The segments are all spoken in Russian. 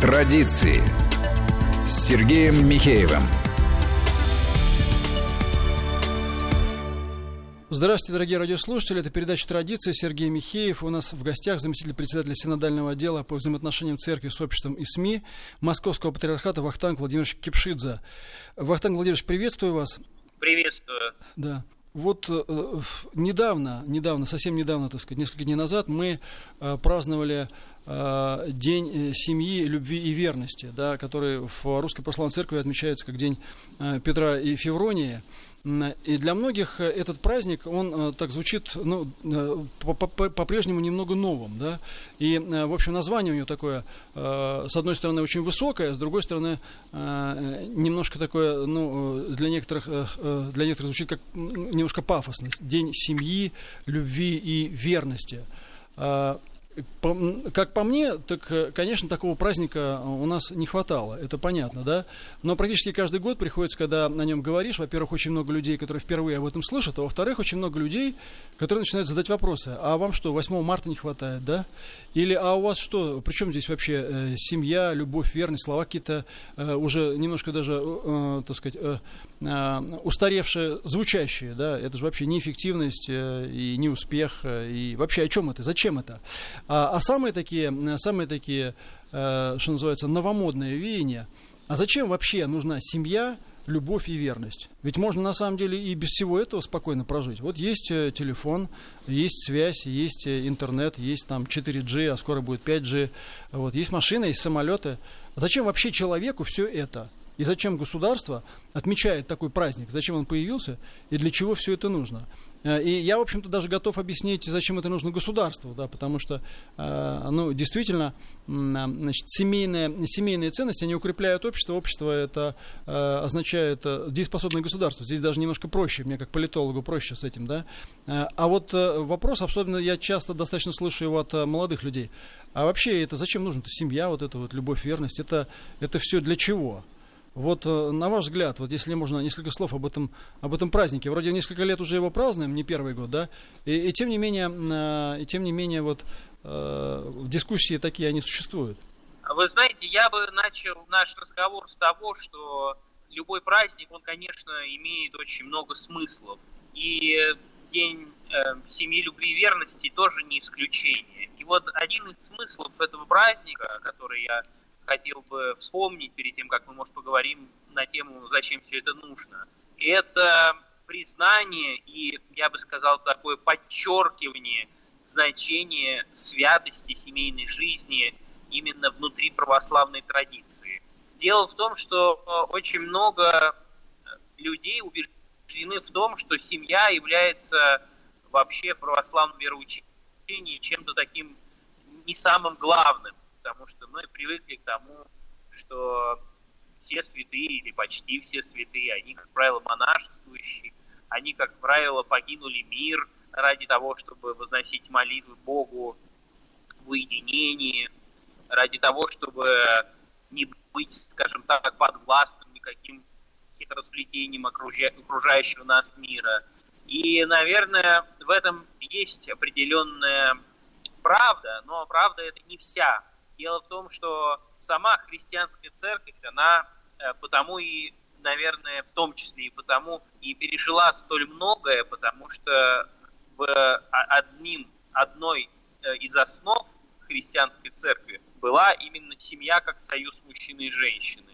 Традиции с Сергеем Михеевым. Здравствуйте, дорогие радиослушатели. Это передача «Традиции». Сергей Михеев. У нас в гостях заместитель председателя Синодального отдела по взаимоотношениям церкви с обществом и СМИ Московского патриархата Вахтанг Владимирович Кипшидзе. Вахтанг Владимирович, приветствую вас. Приветствую. Да. Вот э, недавно, недавно, совсем недавно, так сказать, несколько дней назад мы э, праздновали э, День э, семьи, любви и верности, да, который в Русской Православной Церкви отмечается как День э, Петра и Февронии. И для многих э, этот праздник, он э, так звучит, ну, э, по-прежнему немного новым, да, и, в общем, название у него такое, с одной стороны, очень высокое, с другой стороны, немножко такое, ну, для некоторых, для некоторых звучит как немножко пафосно. День семьи, любви и верности. Как по мне, так, э, конечно, такого праздника у нас не хватало, это понятно, да? Но практически каждый год приходится, когда о нем говоришь, во-первых, очень много людей, которые впервые об этом слышат, а во-вторых, очень много людей, которые начинают задать вопросы. А вам что, 8 марта не хватает, да? Или а у вас что, при чем здесь вообще э, семья, любовь, верность, слова какие-то э, уже немножко даже, э, так сказать, э, э, устаревшие, звучащие, да? Это же вообще неэффективность э, и не успех, э, и вообще о чем это, зачем это? А, а самые такие, самые такие, э, что называется, новомодные веяния, а зачем вообще нужна семья, любовь и верность. Ведь можно на самом деле и без всего этого спокойно прожить. Вот есть э, телефон, есть связь, есть э, интернет, есть там 4G, а скоро будет 5G, вот, есть машины, есть самолеты. Зачем вообще человеку все это? И зачем государство отмечает такой праздник? Зачем он появился и для чего все это нужно? Э, и я, в общем-то, даже готов объяснить, зачем это нужно государству, да, потому что, э, ну, действительно, значит, семейные, семейные ценности, они укрепляют общество. Общество это э, означает дееспособное государство. Здесь даже немножко проще, мне как политологу проще с этим, да. А вот вопрос, особенно я часто достаточно слышу его от молодых людей. А вообще это зачем нужно? Это семья, вот эта вот любовь, верность, это, это все для чего? Вот э, на ваш взгляд, вот если можно несколько слов об этом, об этом празднике. Вроде несколько лет уже его празднуем, не первый год, да? И, и тем не менее, э, и тем не менее, вот э, дискуссии такие они существуют. Вы знаете, я бы начал наш разговор с того, что любой праздник, он, конечно, имеет очень много смыслов. И День э, семьи, любви и верности тоже не исключение. И вот один из смыслов этого праздника, который я хотел бы вспомнить перед тем, как мы, может, поговорим на тему, зачем все это нужно. Это признание и, я бы сказал, такое подчеркивание значения святости семейной жизни именно внутри православной традиции. Дело в том, что э, очень много людей убеждены в том, что семья является вообще в православном вероучении чем-то таким не самым главным потому что мы привыкли к тому, что все святые или почти все святые, они, как правило, монашествующие, они, как правило, покинули мир ради того, чтобы возносить молитвы Богу в уединении, ради того, чтобы не быть, скажем так, подвластным никаким хитросплетением окружающего нас мира. И, наверное, в этом есть определенная правда, но правда это не вся Дело в том, что сама христианская церковь, она э, потому и, наверное, в том числе и потому и пережила столь многое, потому что в а, одним, одной э, из основ христианской церкви была именно семья как союз мужчины и женщины.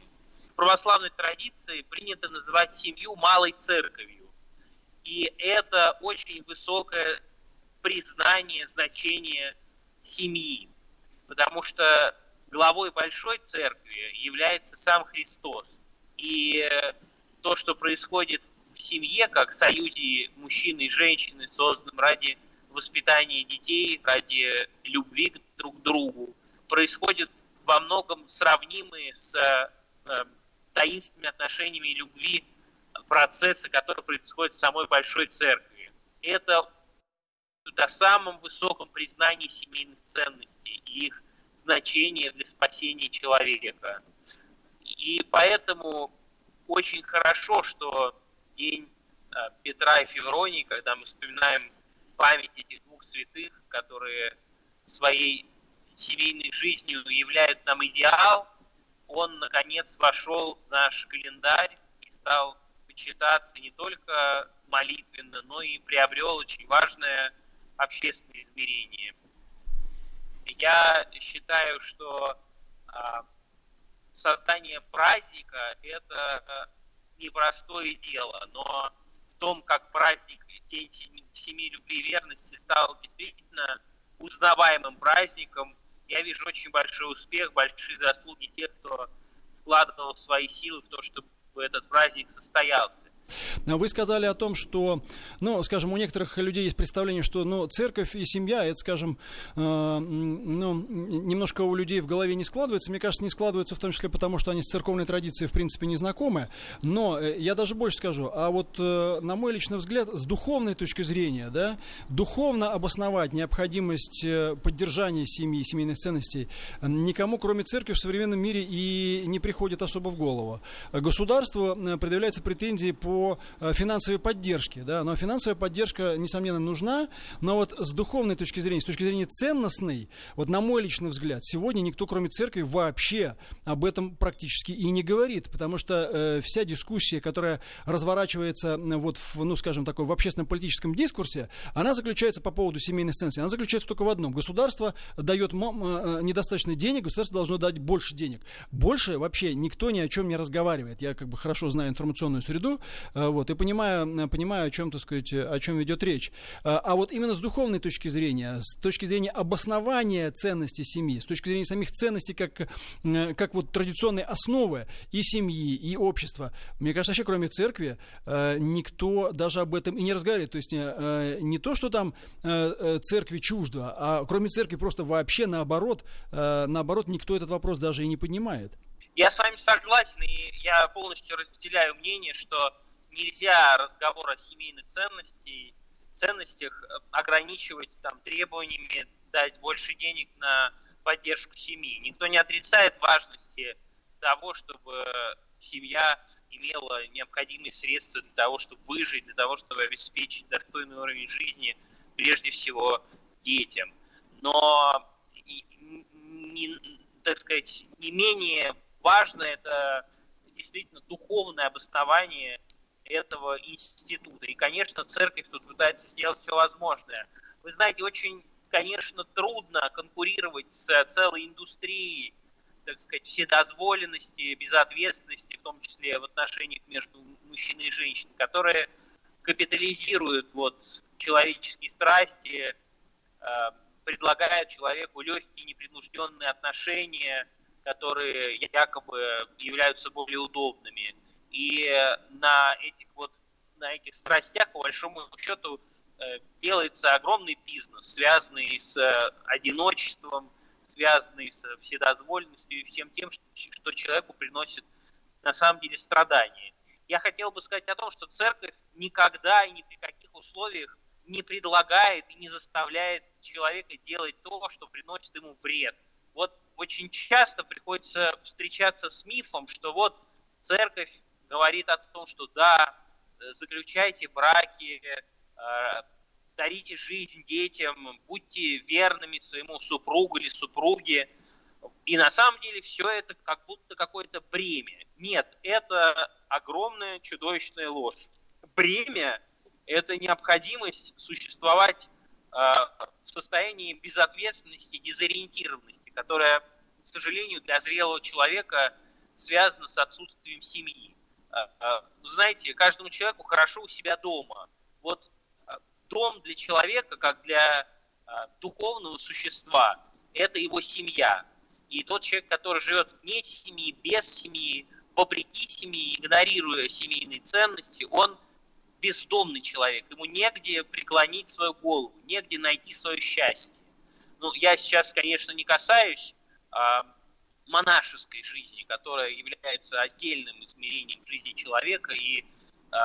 В православной традиции принято называть семью малой церковью. И это очень высокое признание значения семьи потому что главой большой церкви является сам Христос. И э, то, что происходит в семье, как союзе мужчины и женщины, созданном ради воспитания детей, ради любви друг к другу, происходит во многом сравнимые с э, таинственными отношениями любви процессы, которые происходят в самой большой церкви. Это о самом высоком признании семейных ценностей и их значения для спасения человека. И поэтому очень хорошо, что день э, Петра и Февронии, когда мы вспоминаем память этих двух святых, которые своей семейной жизнью являют нам идеал, он, наконец, вошел в наш календарь и стал почитаться не только молитвенно, но и приобрел очень важное общественное измерение. Я считаю, что а, создание праздника – это а, непростое дело, но в том, как праздник День Семьи Любви и Верности стал действительно узнаваемым праздником, я вижу очень большой успех, большие заслуги тех, кто вкладывал свои силы в то, чтобы этот праздник состоялся. Вы сказали о том, что, ну, скажем, у некоторых людей есть представление, что, ну, церковь и семья, это, скажем, э, ну, немножко у людей в голове не складывается. Мне кажется, не складывается в том числе потому, что они с церковной традицией, в принципе, не знакомы. Но э, я даже больше скажу, а вот, э, на мой личный взгляд, с духовной точки зрения, да, духовно обосновать необходимость э, поддержания семьи, семейных ценностей никому, кроме церкви, в современном мире и не приходит особо в голову. Государству э, предъявляются претензии по финансовой поддержке, да, но финансовая поддержка, несомненно, нужна, но вот с духовной точки зрения, с точки зрения ценностной, вот на мой личный взгляд, сегодня никто, кроме церкви, вообще об этом практически и не говорит, потому что э, вся дискуссия, которая разворачивается вот в, ну, скажем, такой в общественном политическом дискурсе, она заключается по поводу семейных ценностей, она заключается только в одном. Государство дает э, э, недостаточно денег, государство должно дать больше денег. Больше вообще никто ни о чем не разговаривает. Я как бы хорошо знаю информационную среду, Э, вот, и понимаю, понимаю, о чем, так сказать, о чем идет речь. Э, а вот именно с духовной точки зрения, с точки зрения обоснования ценностей семьи, с точки зрения самих ценностей как, э, как вот традиционной основы и семьи, и общества, мне кажется, вообще кроме церкви никто даже об этом и не разговаривает. То есть не то, что там церкви чуждо, а кроме церкви просто вообще наоборот, наоборот, никто этот вопрос даже и не поднимает. Я с вами согласен, и я полностью разделяю мнение, что нельзя разговор о семейных ценностях, ценностях э, ограничивать там, требованиями дать больше денег на поддержку семьи. Никто не отрицает важности того, чтобы семья имела необходимые средства для того, чтобы выжить, для того, чтобы обеспечить достойный уровень жизни, прежде всего, детям. Но, не, так сказать, не менее важно это действительно духовное обоснование этого института. И, конечно, церковь тут пытается сделать все возможное. Вы знаете, очень, конечно, трудно конкурировать с целой индустрией, так сказать, вседозволенности, безответственности, в том числе в отношениях между мужчиной и женщиной, которые капитализируют вот человеческие страсти, э, предлагают человеку легкие непринужденные отношения, которые якобы являются более удобными. И на этих вот на этих страстях, по большому счету, э, делается огромный бизнес, связанный с э, одиночеством, связанный с вседозволенностью и всем тем, что человеку приносит на самом деле страдания. Я хотел бы сказать о том, что церковь никогда и ни при каких условиях не предлагает и не заставляет человека делать то, что приносит ему вред. Вот очень часто приходится встречаться с мифом, что вот церковь говорит о том, что да, э, заключайте браки, э, дарите жизнь детям, будьте верными своему супругу или супруге. И на самом деле все это как будто какое-то бремя. Нет, это огромная чудовищная ложь. Бремя – это необходимость существовать э, в состоянии безответственности, дезориентированности, которая, к сожалению, для зрелого человека связана с отсутствием семьи. А, а, знаете, каждому человеку хорошо у себя дома. Вот а, дом для человека, как для духовного существа, это его семья. И тот человек, который живет вне семьи, без семьи, вопреки семье, игнорируя семейные ценности, он бездомный человек. Ему негде преклонить свою голову, негде найти свое счастье. Ну, я сейчас, конечно, не касаюсь монашеской жизни, которая является отдельным измерением жизни человека и э,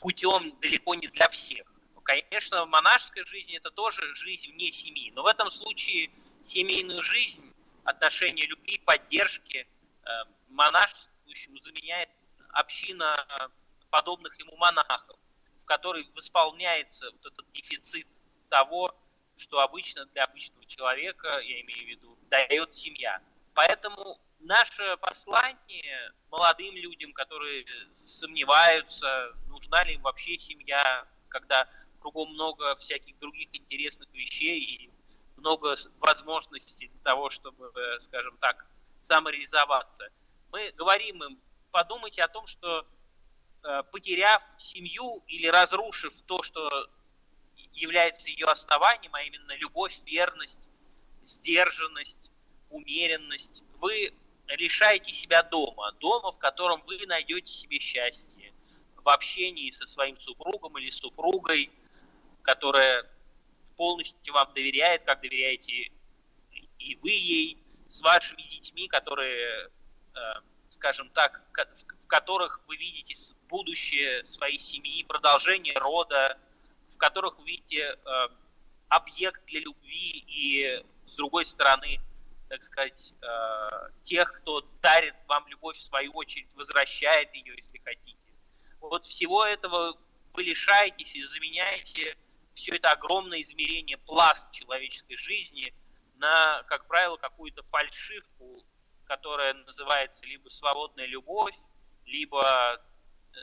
путем далеко не для всех. Конечно, монашеская жизнь это тоже жизнь вне семьи, но в этом случае семейную жизнь, отношения любви, поддержки э, монашествующему заменяет община подобных ему монахов, в которой восполняется вот этот дефицит того, что обычно для обычного человека, я имею в виду, дает семья. Поэтому наше послание молодым людям, которые сомневаются, нужна ли им вообще семья, когда кругом много всяких других интересных вещей и много возможностей для того, чтобы, скажем так, самореализоваться. Мы говорим им, подумайте о том, что э, потеряв семью или разрушив то, что является ее основанием, а именно любовь, верность, сдержанность, умеренность, вы лишаете себя дома, дома, в котором вы найдете себе счастье в общении со своим супругом или супругой, которая полностью вам доверяет, как доверяете и вы ей, с вашими детьми, которые, э, скажем так, в которых вы видите будущее своей семьи, продолжение рода, в которых вы видите э, объект для любви и, с другой стороны, так сказать, э, тех, кто дарит вам любовь, в свою очередь, возвращает ее, если хотите. Вот всего этого вы лишаетесь и заменяете все это огромное измерение, пласт человеческой жизни на, как правило, какую-то фальшивку, которая называется либо свободная любовь, либо э,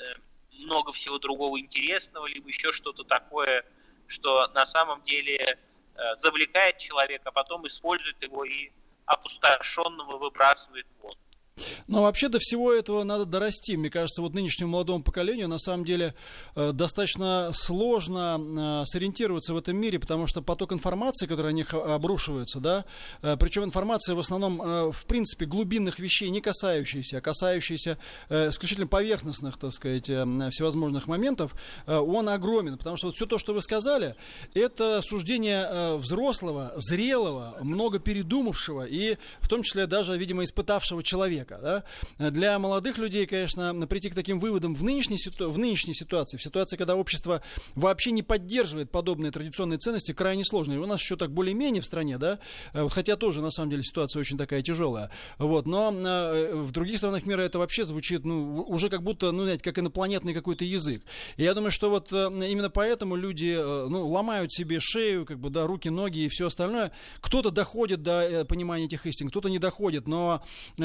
много всего другого интересного, либо еще что-то такое, что на самом деле э, завлекает человека, а потом использует его и опустошенного выбрасывает вон. Но вообще до всего этого надо дорасти. Мне кажется, вот нынешнему молодому поколению на самом деле э, достаточно сложно э, сориентироваться в этом мире, потому что поток информации, который на них обрушивается, да, э, причем информация в основном, э, в принципе, глубинных вещей, не касающихся, а касающихся э, исключительно поверхностных, так сказать, э, всевозможных моментов, э, он огромен. Потому что вот все то, что вы сказали, это суждение э, взрослого, зрелого, много передумавшего и в том числе даже, видимо, испытавшего человека человека. Да? Для молодых людей, конечно, прийти к таким выводам в нынешней, ситу... в нынешней ситуации, в ситуации, когда общество вообще не поддерживает подобные традиционные ценности, крайне сложно. И у нас еще так более-менее в стране, да, э, хотя тоже, на самом деле, ситуация очень такая тяжелая. Вот, но э, в других странах мира это вообще звучит, ну, уже как будто, ну, знаете, как инопланетный какой-то язык. И я думаю, что вот э, именно поэтому люди, ну, ломают себе шею, как бы, да, руки, ноги и все остальное. Кто-то доходит до понимания этих истин, кто-то не доходит, но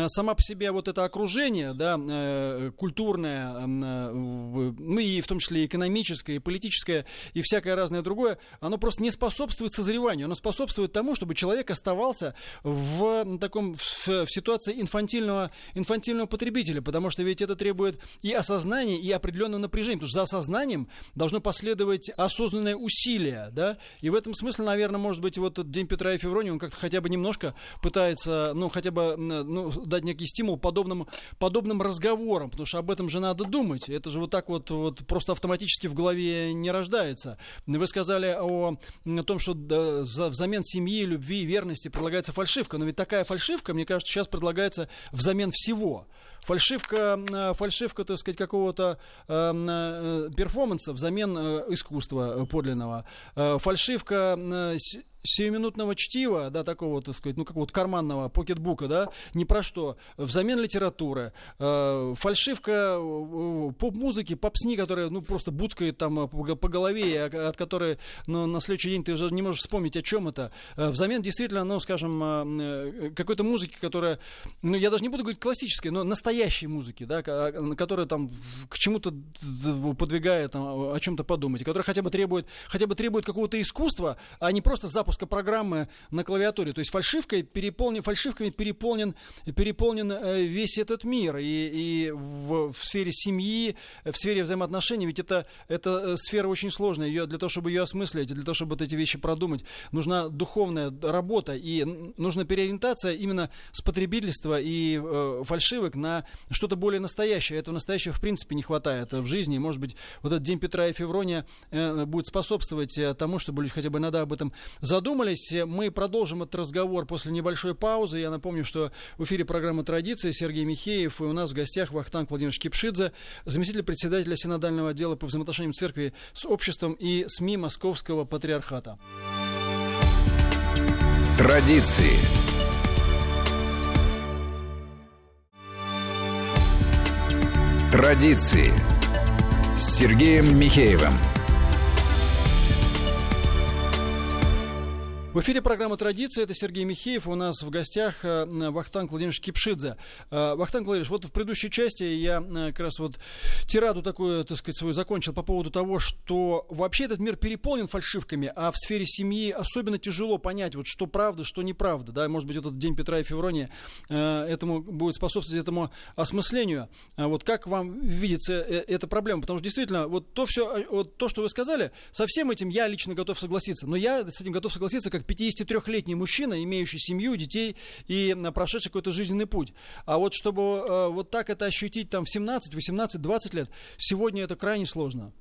сама по себе вот это окружение, да, э, культурное, э, ну и в том числе экономическое, и политическое, и всякое разное другое, оно просто не способствует созреванию, оно способствует тому, чтобы человек оставался в таком, в, в ситуации инфантильного, инфантильного потребителя, потому что ведь это требует и осознания, и определенного напряжения, потому что за осознанием должно последовать осознанное усилие, да, и в этом смысле, наверное, может быть, вот День Петра и Февронии, он как-то хотя бы немножко пытается, ну, хотя бы, ну, дать некий стимул подобным, подобным разговорам, потому что об этом же надо думать. Это же вот так вот, вот просто автоматически в голове не рождается. Вы сказали о, о том, что взамен семьи, любви, верности предлагается фальшивка. Но ведь такая фальшивка, мне кажется, сейчас предлагается взамен всего. Фальшивка, э, фальшивка, так сказать, какого-то э, э, перформанса взамен э, искусства подлинного. Фальшивка сиюминутного чтива, да, такого, так сказать, ну, какого-то карманного покетбука, да, ни про что, взамен литературы, э, фальшивка э, поп-музыки, попсни, которая, ну, просто буцкает там по, по голове, от которой, ну, на следующий день ты уже не можешь вспомнить, о чем это, э, взамен действительно, ну, скажем, э, какой-то музыки, которая, ну, я даже не буду говорить классической, но настоящей музыки, да, которая там к чему-то подвигает, там, о чем-то подумать, которая хотя бы требует, хотя бы требует какого-то искусства, а не просто запуск запуска программы на клавиатуре. То есть фальшивкой переполнен, фальшивками переполнен, переполнен э, весь этот мир. И, и в, в сфере семьи, в сфере взаимоотношений, ведь это, это э, сфера очень сложная. Ее, для того, чтобы ее осмыслить, для того, чтобы вот эти вещи продумать, нужна духовная работа. И нужна переориентация именно с потребительства и э, фальшивок на что-то более настоящее. Этого настоящего в принципе не хватает в жизни. может быть, вот этот День Петра и Феврония э, будет способствовать э, тому, чтобы люди хотя бы иногда об этом задумались задумались. Мы продолжим этот разговор после небольшой паузы. Я напомню, что в эфире программы «Традиции» Сергей Михеев и у нас в гостях Вахтанг Владимирович Кипшидзе, заместитель председателя Синодального отдела по взаимоотношениям церкви с обществом и СМИ Московского Патриархата. Традиции. Традиции с Сергеем Михеевым. В эфире программа «Традиция». Это Сергей Михеев. У нас в гостях э, Вахтанг Владимирович Кипшидзе. Э, Вахтанг Владимирович, вот в предыдущей части я э, как раз вот тираду такую, так сказать, свою закончил по поводу того, что вообще этот мир переполнен фальшивками, а в сфере семьи особенно тяжело понять, вот что правда, что неправда. Да? Может быть, этот День Петра и Феврония этому будет способствовать этому осмыслению. А вот как вам видится эта проблема? Потому что действительно, вот то все, вот то, что вы сказали, со всем этим я лично готов согласиться. Но я с этим готов согласиться, как 53-летний мужчина, имеющий семью, детей и прошедший какой-то жизненный путь. А вот чтобы э, вот так это ощутить там в 17, 18, 20 лет, сегодня это крайне сложно.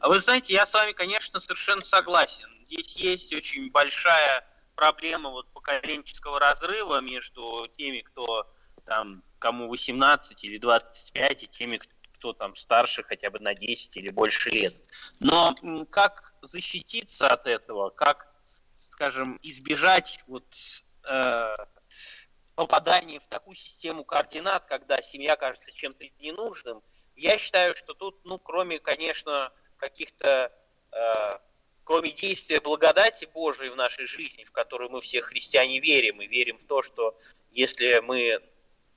А вы знаете, я с вами, конечно, совершенно согласен. Здесь есть очень большая проблема вот поколенческого разрыва между теми, кто там, кому 18 или 25, и теми, кто там старше хотя бы на 10 или больше лет. Но как защититься от этого, как скажем, избежать вот э, попадания в такую систему координат, когда семья кажется чем-то ненужным, я считаю, что тут, ну, кроме, конечно, каких-то, э, кроме действия благодати Божией в нашей жизни, в которую мы все христиане верим, и верим в то, что если мы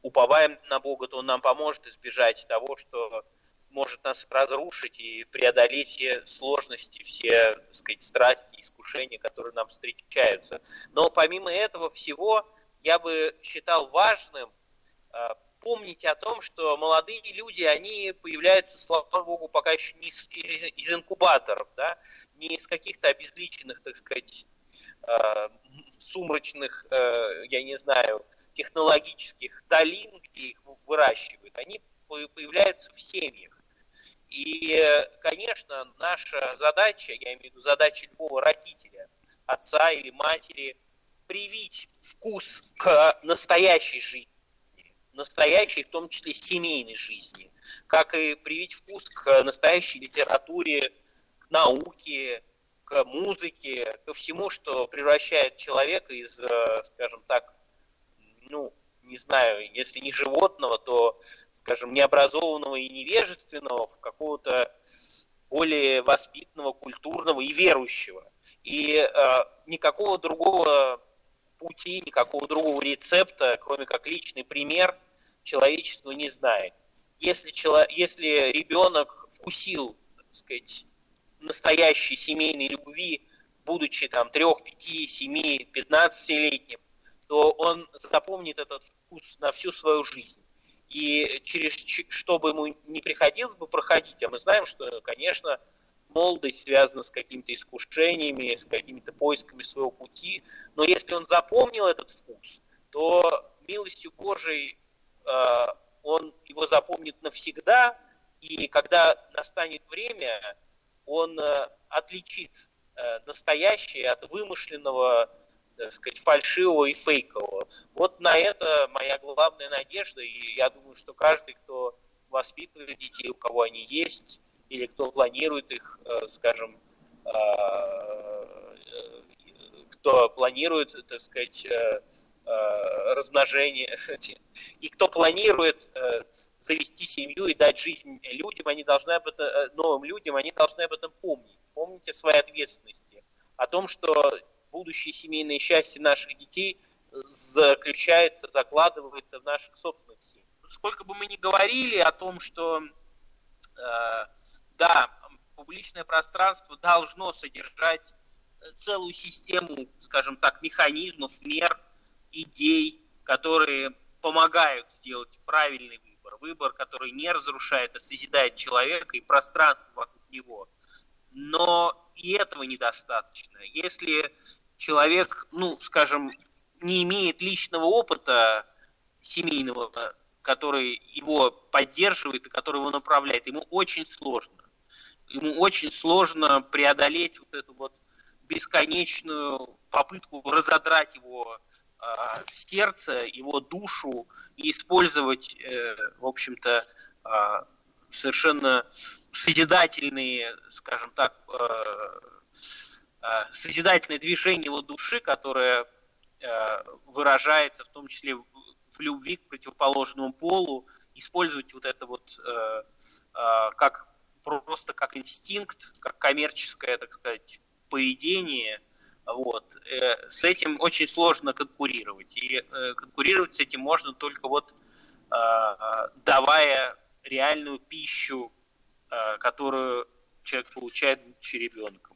уповаем на Бога, то Он нам поможет избежать того, что может нас разрушить и преодолеть все сложности, все, так сказать, страсти, искушения, которые нам встречаются. Но помимо этого всего, я бы считал важным э, помнить о том, что молодые люди, они появляются, слава богу, пока еще не из, из инкубаторов, да, не из каких-то обезличенных, так сказать, э, сумрачных, э, я не знаю, технологических долин, где их выращивают. Они появляются в семьях. И, конечно, наша задача, я имею в виду задача любого родителя, отца или матери, привить вкус к настоящей жизни, настоящей, в том числе семейной жизни, как и привить вкус к настоящей литературе, к науке, к музыке, ко всему, что превращает человека из, э, скажем так, ну, не знаю, если не животного, то скажем, необразованного и невежественного в какого-то более воспитанного, культурного и верующего. И э, никакого другого пути, никакого другого рецепта, кроме как личный пример, человечество не знает. Если, чело, если ребенок вкусил, так сказать, настоящей семейной любви, будучи там трех, пяти, семи, пятнадцатилетним, то он запомнит этот вкус на всю свою жизнь и через что бы ему не приходилось бы проходить, а мы знаем, что, конечно, молодость связана с какими-то искушениями, с какими-то поисками своего пути, но если он запомнил этот вкус, то милостью Божией э, он его запомнит навсегда, и когда настанет время, он э, отличит э, настоящее от вымышленного так сказать, фальшивого и фейкового. Вот на это моя главная надежда, и я думаю, что каждый, кто воспитывает детей, у кого они есть, или кто планирует их, э, скажем, э, кто планирует, так сказать, э, размножение, и кто планирует завести семью и дать жизнь людям, они должны об этом, новым людям, они должны об этом помнить. Помните о своей ответственности, о том, что будущее семейное счастье наших детей заключается, закладывается в наших собственных семьях. Сколько бы мы ни говорили о том, что э, да, публичное пространство должно содержать целую систему, скажем так, механизмов, мер, идей, которые помогают сделать правильный выбор. Выбор, который не разрушает, а созидает человека и пространство вокруг него. Но и этого недостаточно. Если человек, ну, скажем, не имеет личного опыта семейного, который его поддерживает и который его направляет, ему очень сложно. Ему очень сложно преодолеть вот эту вот бесконечную попытку разодрать его э, сердце, его душу и использовать, э, в общем-то, э, совершенно созидательные, скажем так, э, созидательное движение его души, которое э, выражается в том числе в любви к противоположному полу, использовать вот это вот э, как просто как инстинкт, как коммерческое, так сказать, поведение, Вот. Э, с этим очень сложно конкурировать. И э, конкурировать с этим можно только вот давая реальную пищу, которую человек получает, будучи ребенком.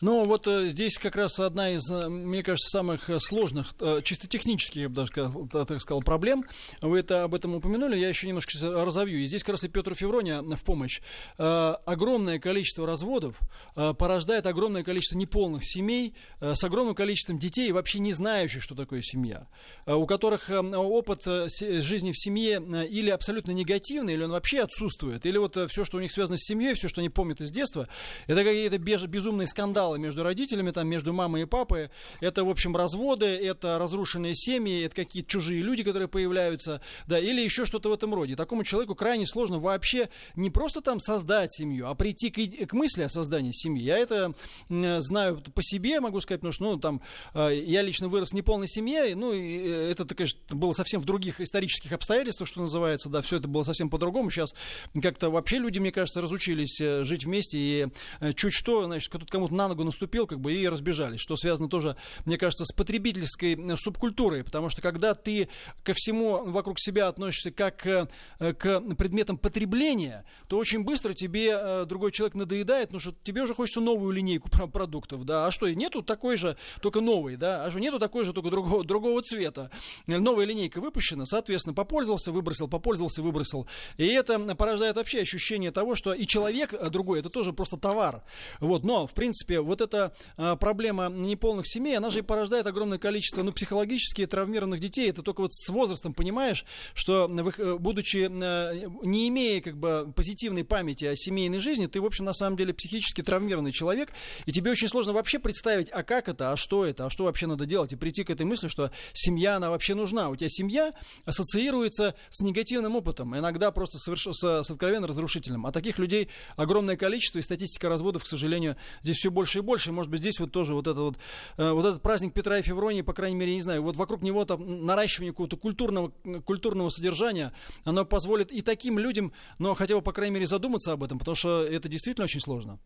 Ну, вот э, здесь как раз одна из, э, мне кажется, самых э, сложных, э, чисто технических, я бы даже сказал, так сказал, проблем. Вы это об этом упомянули, я еще немножко разовью. И здесь как раз и Петр Феврония в помощь. Э, огромное количество разводов э, порождает огромное количество неполных семей э, с огромным количеством детей, вообще не знающих, что такое семья, э, у которых э, опыт э, жизни в семье э, или абсолютно негативный, или он вообще отсутствует, или вот э, все, что у них связано с семьей, все, что они помнят из детства, это какие-то безумные скандалы между родителями, там, между мамой и папой. Это, в общем, разводы, это разрушенные семьи, это какие-то чужие люди, которые появляются, да, или еще что-то в этом роде. Такому человеку крайне сложно вообще не просто там создать семью, а прийти к, к мысли о создании семьи. Я это знаю по себе, могу сказать, потому что, ну, там, э, я лично вырос в неполной семье, ну, и э, это, конечно, было совсем в других исторических обстоятельствах, что называется, да, все это было совсем по-другому. Сейчас как-то вообще люди, мне кажется, разучились э, жить вместе, и чуть что, значит, тут кому-то на ногу наступил, как бы и разбежались, что связано тоже, мне кажется, с потребительской э, субкультурой, потому что когда ты ко всему вокруг себя относишься как к, э, к предметам потребления, то очень быстро тебе э, другой человек надоедает, ну что тебе уже хочется новую линейку продуктов, да, а что, нету такой же, только новый, да, а что, нету такой же, только другого, другого цвета, новая линейка выпущена, соответственно, попользовался, выбросил, попользовался, выбросил, и это порождает вообще ощущение того, что и человек другой, это тоже просто товар, вот, но, в принципе, вот эта а, проблема неполных семей, она же и порождает огромное количество, ну, психологически травмированных детей. Это только вот с возрастом понимаешь, что, э, будучи, э, не имея, как бы, позитивной памяти о семейной жизни, ты, в общем, на самом деле психически травмированный человек, и тебе очень сложно вообще представить, а как это, а что это, а что вообще надо делать, и прийти к этой мысли, что семья, она вообще нужна. У тебя семья ассоциируется с негативным опытом, иногда просто соверш... с, с откровенно разрушительным. А таких людей огромное количество, и статистика разводов, к сожалению, здесь все больше и больше. Может быть, здесь вот тоже вот, это вот, э, вот этот праздник Петра и Февронии, по крайней мере, не знаю, вот вокруг него там наращивание какого-то культурного, культурного содержания, оно позволит и таким людям, но хотя бы, по крайней мере, задуматься об этом, потому что это действительно очень сложно.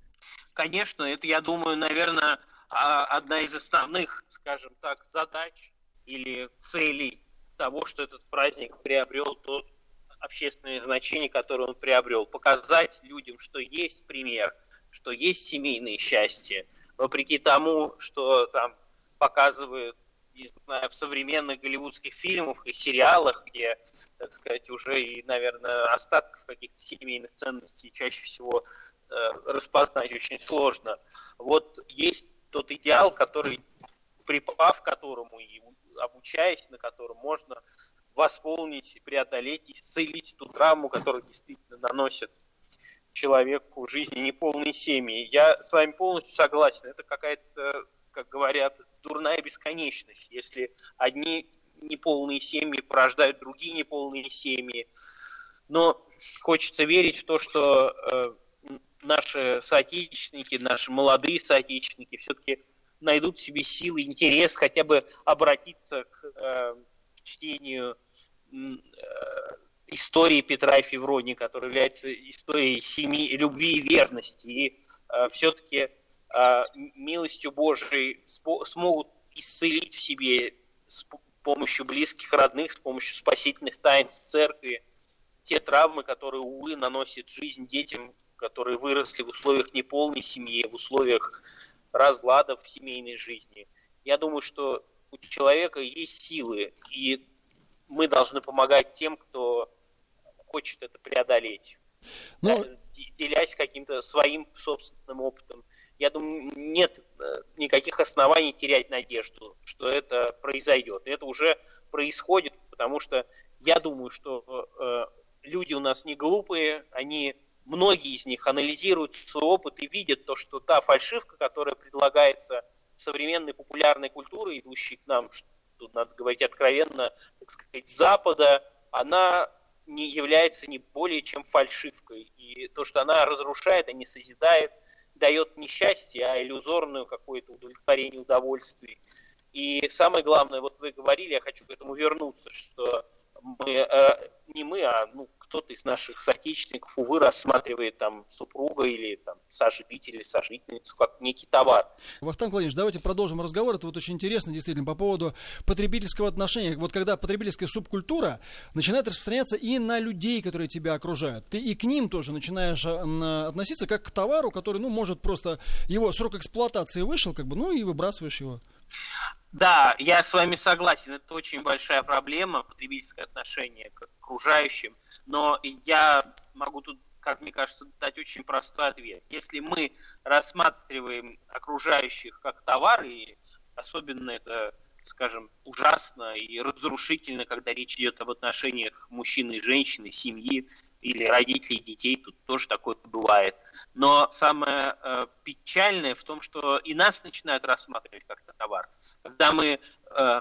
Конечно, это, я думаю, наверное, а, одна из основных, скажем так, задач или целей того, что этот праздник приобрел то общественное значение, которое он приобрел. Показать людям, что есть пример – что есть семейное счастье, вопреки тому, что там показывают не знаю, в современных голливудских фильмах и сериалах, где, так сказать, уже и, наверное, остатков каких-то семейных ценностей чаще всего э, распознать очень сложно. Вот есть тот идеал, который, припав к которому и обучаясь на котором, можно восполнить, преодолеть, исцелить ту травму, которую действительно наносят человеку жизни неполной семьи. Я с вами полностью согласен. Это какая-то, как говорят, дурная бесконечность. Если одни неполные семьи порождают другие неполные семьи. Но хочется верить в то, что э, наши соотечественники, наши молодые соотечественники все-таки найдут в себе силы, интерес хотя бы обратиться к, э, чтению э, истории Петра и Февронии, которая является историей семьи, любви и верности. И э, все-таки э, милостью Божией смогут исцелить в себе с помощью близких родных, с помощью спасительных тайн церкви те травмы, которые, увы, наносит жизнь детям, которые выросли в условиях неполной семьи, в условиях разладов в семейной жизни. Я думаю, что у человека есть силы, и мы должны помогать тем, кто хочет это преодолеть, ну... делясь каким-то своим собственным опытом. Я думаю, нет э, никаких оснований терять надежду, что это произойдет. Это уже происходит, потому что я думаю, что э, люди у нас не глупые, они многие из них анализируют свой опыт и видят то, что та фальшивка, которая предлагается современной популярной культурой, идущей к нам, что, тут надо говорить откровенно, так сказать, Запада, она не является не более чем фальшивкой. И то, что она разрушает, а не созидает, дает не счастье, а иллюзорную какое-то удовлетворение удовольствий. И самое главное, вот вы говорили, я хочу к этому вернуться, что мы, э, не мы, а ну, кто-то из наших соотечественников, увы, рассматривает там супруга или там сожитель или сожительницу как некий товар. Вахтанг Владимирович, давайте продолжим разговор. Это вот очень интересно, действительно, по поводу потребительского отношения. Вот когда потребительская субкультура начинает распространяться и на людей, которые тебя окружают. Ты и к ним тоже начинаешь а, относиться как к товару, который, ну, может просто его срок эксплуатации вышел, как бы, ну, и выбрасываешь его. Да, я с вами согласен, это очень большая проблема, потребительское отношение к окружающим, но я могу тут, как мне кажется, дать очень простой ответ. Если мы рассматриваем окружающих как товар, и особенно это, скажем, ужасно и разрушительно, когда речь идет об отношениях мужчины и женщины, семьи или родителей детей, тут тоже такое бывает. Но самое э, печальное в том, что и нас начинают рассматривать как товар – когда мы э,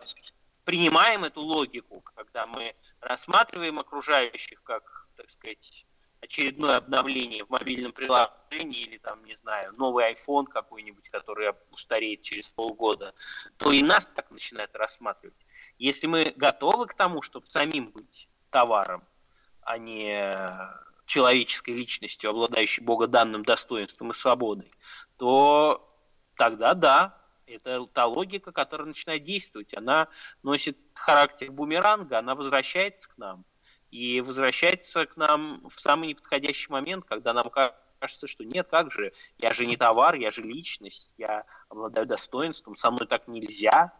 принимаем эту логику, когда мы рассматриваем окружающих как, так сказать, очередное обновление в мобильном приложении или там, не знаю, новый iPhone какой-нибудь, который устареет через полгода, то и нас так начинают рассматривать. Если мы готовы к тому, чтобы самим быть товаром, а не человеческой личностью, обладающей богоданным достоинством и свободой, то тогда да, это та логика, которая начинает действовать. Она носит характер бумеранга, она возвращается к нам. И возвращается к нам в самый неподходящий момент, когда нам кажется, что нет, как же, я же не товар, я же личность, я обладаю достоинством, со мной так нельзя.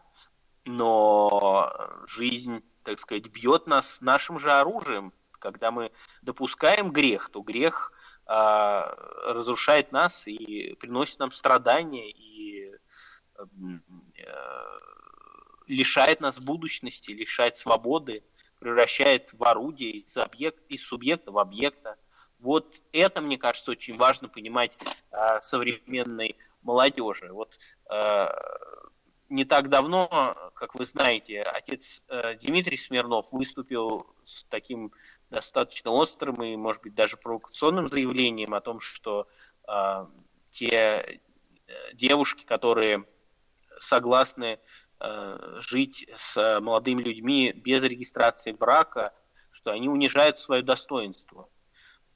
Но жизнь, так сказать, бьет нас нашим же оружием. Когда мы допускаем грех, то грех э, разрушает нас и приносит нам страдания и лишает нас будущности, лишает свободы, превращает в орудие из, объект, из субъекта в объекта. Вот это, мне кажется, очень важно понимать э, современной молодежи. Вот э, не так давно, как вы знаете, отец э, Дмитрий Смирнов выступил с таким достаточно острым и, может быть, даже провокационным заявлением о том, что э, те э, девушки, которые согласны э, жить с молодыми людьми без регистрации брака, что они унижают свое достоинство.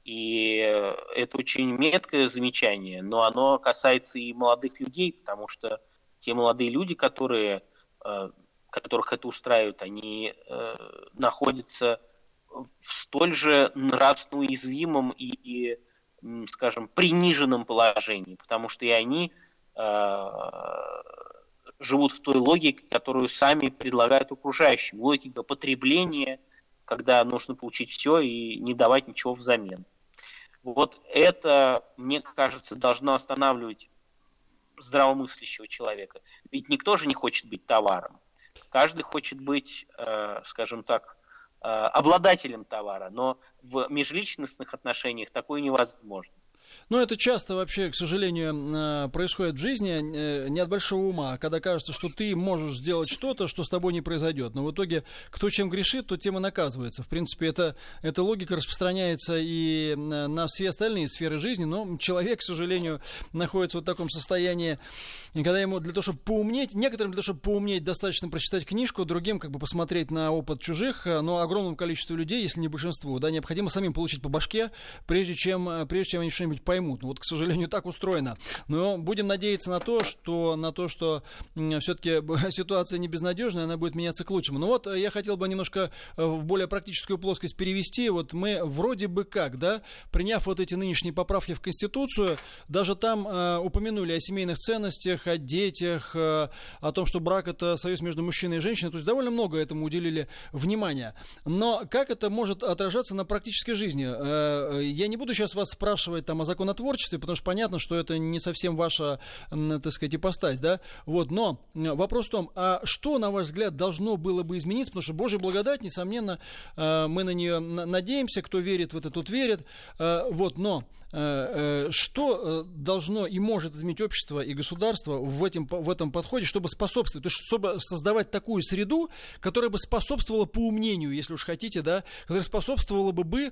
И это очень меткое замечание, но оно касается и молодых людей, потому что те молодые люди, которые, э, которых это устраивает, они э, находятся в столь же нравственно уязвимом и, и, скажем, приниженном положении, потому что и они живут в той логике, которую сами предлагают окружающим. Логика потребления, когда нужно получить все и не давать ничего взамен. Вот это, мне кажется, должно останавливать здравомыслящего человека. Ведь никто же не хочет быть товаром. Каждый хочет быть, э, скажем так, э, обладателем товара, но в межличностных отношениях такое невозможно. Ну, это часто вообще, к сожалению, э, происходит в жизни э, не от большого ума, а когда кажется, что ты можешь сделать что-то, что с тобой не произойдет. Но в итоге, кто чем грешит, то тем и наказывается. В принципе, это, эта логика распространяется и на все остальные сферы жизни, но человек, к сожалению, находится в таком состоянии, и когда ему для того, чтобы поумнеть, некоторым для того, чтобы поумнеть, достаточно прочитать книжку, другим как бы посмотреть на опыт чужих, э, но огромному количеству людей, если не большинству, да, необходимо самим получить по башке, прежде чем, прежде чем они что-нибудь поймут. Ну, вот, к сожалению, так устроено. Но будем надеяться на то, что, на то, что все-таки ситуация не безнадежная, она будет меняться к лучшему. Ну вот, э, я хотел бы немножко э, в более практическую плоскость перевести. Вот мы вроде бы как, да, приняв вот эти нынешние поправки в Конституцию, даже там э, упомянули о семейных ценностях, о детях, э, о том, что брак это союз между мужчиной и женщиной. То есть довольно много этому уделили внимания. Но как это может отражаться на практической жизни? Э, я не буду сейчас вас спрашивать там о законотворчестве, потому что понятно, что это не совсем ваша, так сказать, ипостась, да, вот, но вопрос в том, а что, на ваш взгляд, должно было бы измениться, потому что Божья благодать, несомненно, э, мы на нее надеемся, кто верит в это, тот верит, э, вот, но что должно и может изменить общество и государство в, этом в этом подходе, чтобы способствовать, то есть чтобы создавать такую среду, которая бы способствовала по умнению, если уж хотите, да, которая способствовала бы, бы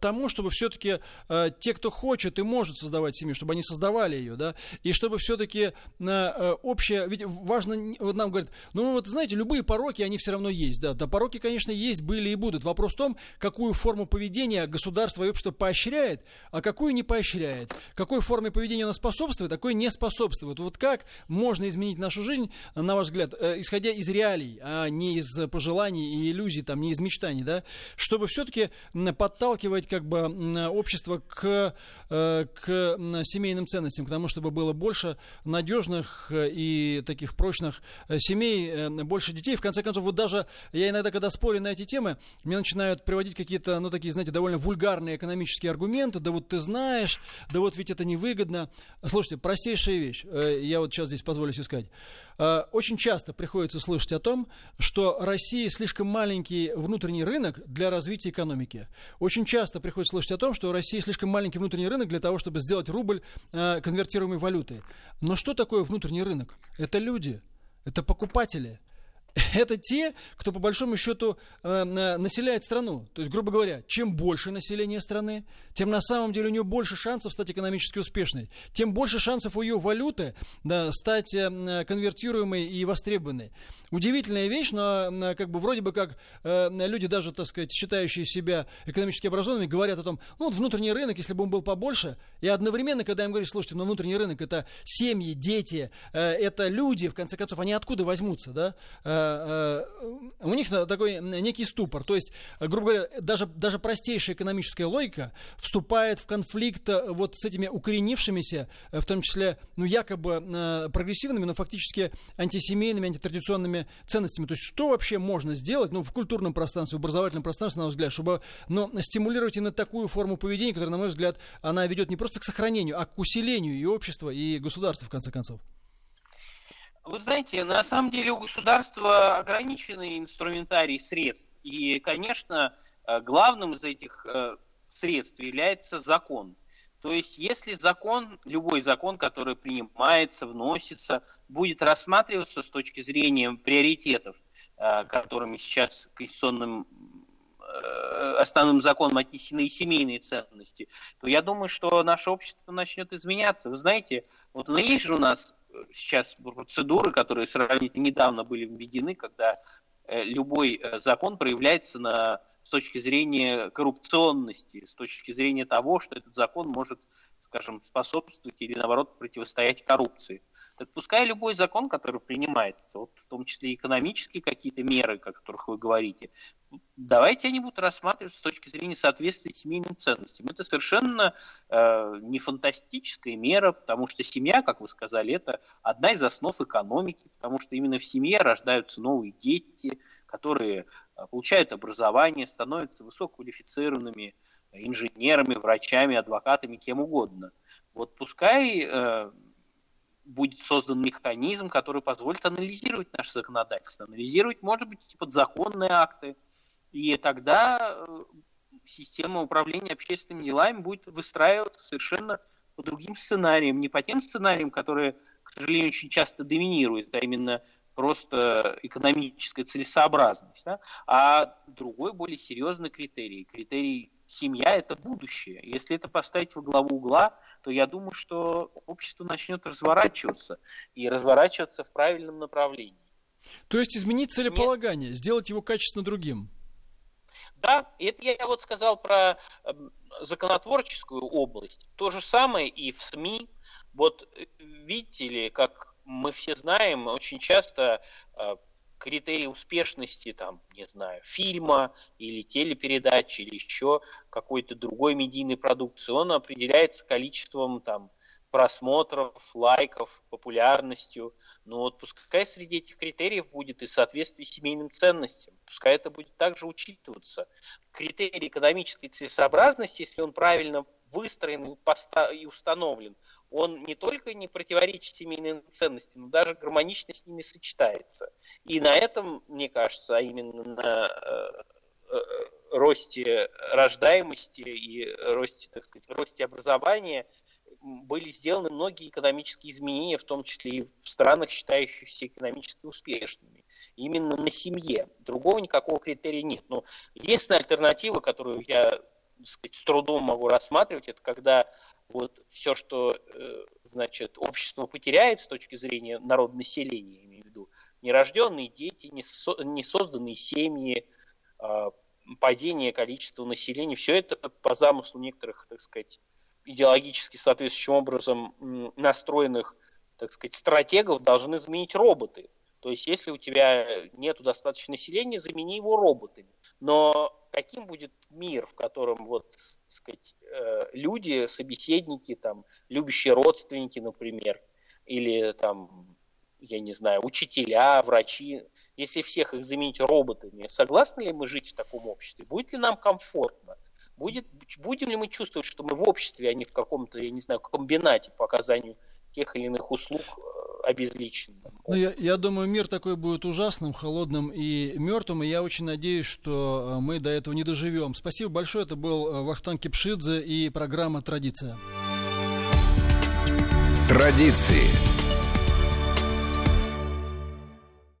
тому, чтобы все-таки те, кто хочет и может создавать семью, чтобы они создавали ее, да, и чтобы все-таки общее, ведь важно, вот нам говорят, ну вот знаете, любые пороки, они все равно есть, да, да, пороки, конечно, есть, были и будут. Вопрос в том, какую форму поведения государство и общество поощряет, а какую не поощряет. Какой форме поведения оно способствует, а какой не способствует. Вот как можно изменить нашу жизнь, на ваш взгляд, э, исходя из реалий, а не из пожеланий и иллюзий, там, не из мечтаний, да, чтобы все-таки подталкивать как бы общество к, э, к семейным ценностям, к тому, чтобы было больше надежных э, и таких прочных семей, больше детей. В конце концов, вот даже я иногда, когда спорю на эти темы, мне начинают приводить какие-то, ну, такие, знаете, довольно вульгарные экономические аргументы. Да вот ты знаешь, да вот ведь это невыгодно. Слушайте, простейшая вещь. Э, я вот сейчас здесь позволю себе сказать. Э, очень часто приходится слышать о том, что Россия слишком маленький внутренний рынок для развития экономики. Очень часто приходится слышать о том, что Россия слишком маленький внутренний рынок для того, чтобы сделать рубль э, конвертируемой валютой. Но что такое внутренний рынок? Это люди, это покупатели – это те, кто по большому счету э, населяет страну. То есть, грубо говоря, чем больше население страны, тем на самом деле у нее больше шансов стать экономически успешной, тем больше шансов у ее валюты да, стать э, конвертируемой и востребованной. Удивительная вещь, но э, как бы вроде бы как э, люди даже, так сказать, считающие себя экономически образованными, говорят о том, ну вот внутренний рынок, если бы он был побольше, и одновременно, когда им говорят, слушайте, ну внутренний рынок это семьи, дети, э, это люди, в конце концов, они откуда возьмутся, да? Э, э, у них такой некий ступор, то есть, грубо говоря, даже, даже простейшая экономическая логика вступает в конфликт э, вот с этими укоренившимися, э, в том числе, ну, якобы э, прогрессивными, но фактически антисемейными, антитрадиционными ценностями. То есть, что вообще можно сделать, ну, в культурном пространстве, в образовательном пространстве, на мой взгляд, чтобы, ну, стимулировать именно такую форму поведения, которая, на мой взгляд, она ведет не просто к сохранению, а к усилению и общества, и государства, в конце концов. Вы знаете, на самом деле у государства ограниченный инструментарий средств. И, конечно, главным из этих средств является закон. То есть, если закон, любой закон, который принимается, вносится, будет рассматриваться с точки зрения приоритетов, э, которыми сейчас конституционным э, основным законом отнесены семейные ценности, то я думаю, что наше общество начнет изменяться. Вы знаете, вот есть же у нас сейчас процедуры, которые сравнительно недавно были введены, когда э, любой закон проявляется на с точки зрения коррупционности, с точки зрения того, что этот закон может, скажем, способствовать или, наоборот, противостоять коррупции. Так пускай любой закон, который принимается, вот в том числе экономические какие-то меры, о которых вы говорите, давайте они будут рассматриваться с точки зрения соответствия семейным ценностям. Это совершенно э, не фантастическая мера, потому что семья, как вы сказали, это одна из основ экономики, потому что именно в семье рождаются новые дети, которые э, получают образование, становятся высококвалифицированными инженерами, врачами, адвокатами, кем угодно. Вот пускай э, будет создан механизм, который позволит анализировать наше законодательство, анализировать, может быть, и подзаконные акты, и тогда э, система управления общественными делами будет выстраиваться совершенно по другим сценариям, не по тем сценариям, которые, к сожалению, очень часто доминируют, а именно просто экономическая целесообразность, да? а другой более серьезный критерий. Критерий семья – это будущее. Если это поставить во главу угла, то я думаю, что общество начнет разворачиваться и разворачиваться в правильном направлении. То есть изменить целеполагание, Нет. сделать его качественно другим. Да, это я вот сказал про эм, законотворческую область. То же самое и в СМИ. Вот э, видите ли, как мы все знаем, очень часто э, критерий успешности, там, не знаю, фильма или телепередачи или еще какой-то другой медийной продукции, он определяется количеством там, просмотров, лайков, популярностью. Но вот пускай среди этих критериев будет и соответствие семейным ценностям. Пускай это будет также учитываться. Критерий экономической целесообразности, если он правильно выстроен и установлен, он не только не противоречит семейным ценностям, но даже гармонично с ними сочетается. И на этом, мне кажется, а именно на э, э, росте рождаемости и росте, так сказать, росте образования были сделаны многие экономические изменения, в том числе и в странах, считающихся экономически успешными. Именно на семье. Другого никакого критерия нет. Но единственная альтернатива, которую я сказать, с трудом могу рассматривать, это когда вот все, что э, значит, общество потеряет с точки зрения народонаселения, имею в виду, нерожденные дети, несозданные семьи, а, падение количества населения, все это по замыслу некоторых, так сказать, идеологически соответствующим образом настроенных, так сказать, стратегов должны заменить роботы. То есть, если у тебя нет достаточно населения, замени его роботами. Но каким будет мир, в котором вот, так сказать, э, люди, собеседники, там, любящие родственники, например, или там, я не знаю, учителя, врачи, если всех их заменить роботами, согласны ли мы жить в таком обществе? Будет ли нам комфортно? Будет, будем ли мы чувствовать, что мы в обществе, а не в каком-то, я не знаю, комбинате по оказанию тех или иных услуг э, обезличенным. Ну, я, я думаю, мир такой будет ужасным, холодным и мертвым, и я очень надеюсь, что э, мы до этого не доживем. Спасибо большое, это был э, Вахтан Кипшидзе и программа «Традиция». Традиции.